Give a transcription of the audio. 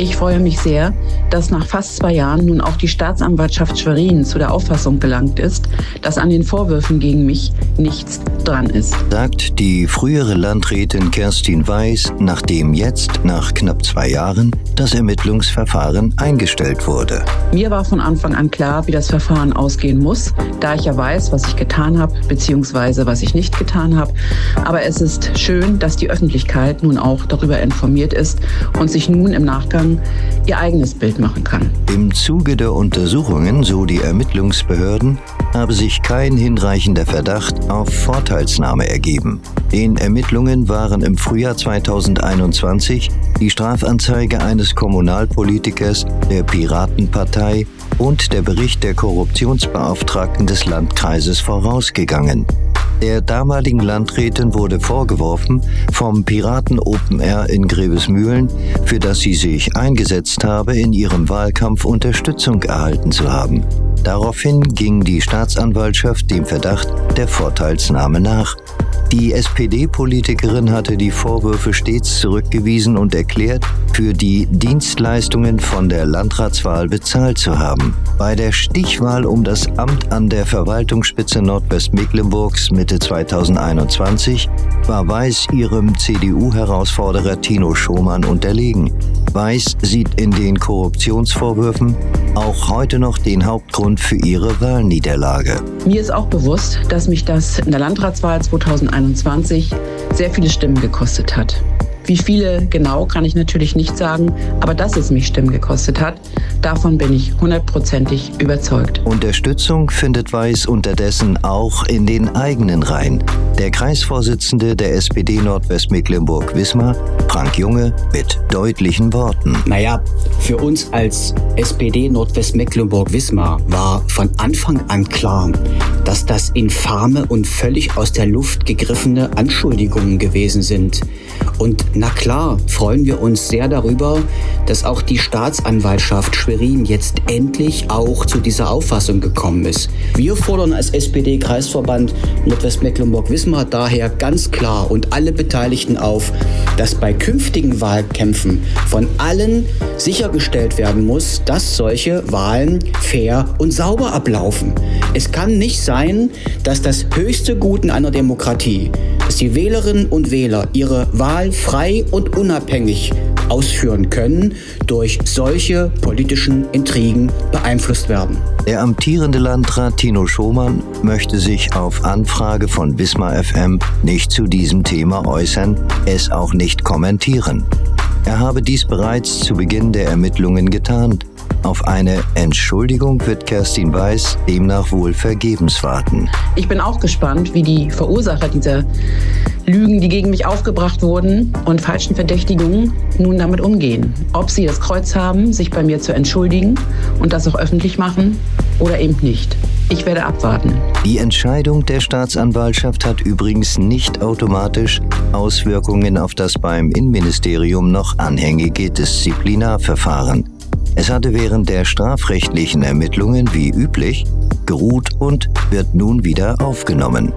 Ich freue mich sehr, dass nach fast zwei Jahren nun auch die Staatsanwaltschaft Schwerin zu der Auffassung gelangt ist, dass an den Vorwürfen gegen mich nichts dran ist. Sagt die frühere Landrätin Kerstin Weiß, nachdem jetzt, nach knapp zwei Jahren, das Ermittlungsverfahren eingestellt wurde. Mir war von Anfang an klar, wie das Verfahren ausgehen muss, da ich ja weiß, was ich getan habe, beziehungsweise was ich nicht getan habe. Aber es ist schön, dass die Öffentlichkeit nun auch darüber informiert ist und sich nun im Nachgang ihr eigenes Bild machen kann. Im Zuge der Untersuchungen, so die Ermittlungsbehörden, habe sich kein hinreichender Verdacht auf Vorteilsnahme ergeben. Den Ermittlungen waren im Frühjahr 2021 die Strafanzeige eines Kommunalpolitikers der Piratenpartei und der Bericht der Korruptionsbeauftragten des Landkreises vorausgegangen. Der damaligen Landrätin wurde vorgeworfen, vom Piraten Open Air in Grevesmühlen, für das sie sich eingesetzt habe, in ihrem Wahlkampf Unterstützung erhalten zu haben. Daraufhin ging die Staatsanwaltschaft dem Verdacht der Vorteilsnahme nach. Die SPD-Politikerin hatte die Vorwürfe stets zurückgewiesen und erklärt, für die Dienstleistungen von der Landratswahl bezahlt zu haben. Bei der Stichwahl um das Amt an der Verwaltungsspitze Nordwestmecklenburgs Mitte 2021 war Weiß ihrem CDU-Herausforderer Tino Schomann unterlegen. Weiß sieht in den Korruptionsvorwürfen auch heute noch den Hauptgrund für ihre Wahlniederlage. Mir ist auch bewusst, dass mich das in der Landratswahl 2021 sehr viele Stimmen gekostet hat. Wie viele genau kann ich natürlich nicht sagen, aber dass es mich Stimmen gekostet hat, davon bin ich hundertprozentig überzeugt. Unterstützung findet Weiß unterdessen auch in den eigenen Reihen. Der Kreisvorsitzende der SPD Nordwestmecklenburg-Wismar, Frank Junge, mit deutlichen Worten. Naja, für uns als SPD Nordwestmecklenburg-Wismar war von Anfang an klar, dass das infame und völlig aus der Luft gegriffene Anschuldigungen gewesen sind. Und na klar, freuen wir uns sehr darüber, dass auch die Staatsanwaltschaft Schwerin jetzt endlich auch zu dieser Auffassung gekommen ist. Wir fordern als SPD-Kreisverband Nordwestmecklenburg-Wismar daher ganz klar und alle Beteiligten auf, dass bei künftigen Wahlkämpfen von allen sichergestellt werden muss, dass solche Wahlen fair und sauber ablaufen. Es kann nicht sein, dass das höchste Gut in einer Demokratie, dass die Wählerinnen und Wähler ihre Wahl frei und unabhängig ausführen können, durch solche politischen Intrigen beeinflusst werden. Der amtierende Landrat Tino Schomann möchte sich auf Anfrage von Wismar FM nicht zu diesem Thema äußern, es auch nicht kommentieren. Er habe dies bereits zu Beginn der Ermittlungen getan. Auf eine Entschuldigung wird Kerstin Weiß demnach wohl vergebens warten. Ich bin auch gespannt, wie die Verursacher dieser Lügen, die gegen mich aufgebracht wurden und falschen Verdächtigungen nun damit umgehen. Ob sie das Kreuz haben, sich bei mir zu entschuldigen und das auch öffentlich machen oder eben nicht. Ich werde abwarten. Die Entscheidung der Staatsanwaltschaft hat übrigens nicht automatisch Auswirkungen auf das beim Innenministerium noch anhängige Disziplinarverfahren. Es hatte während der strafrechtlichen Ermittlungen wie üblich geruht und wird nun wieder aufgenommen.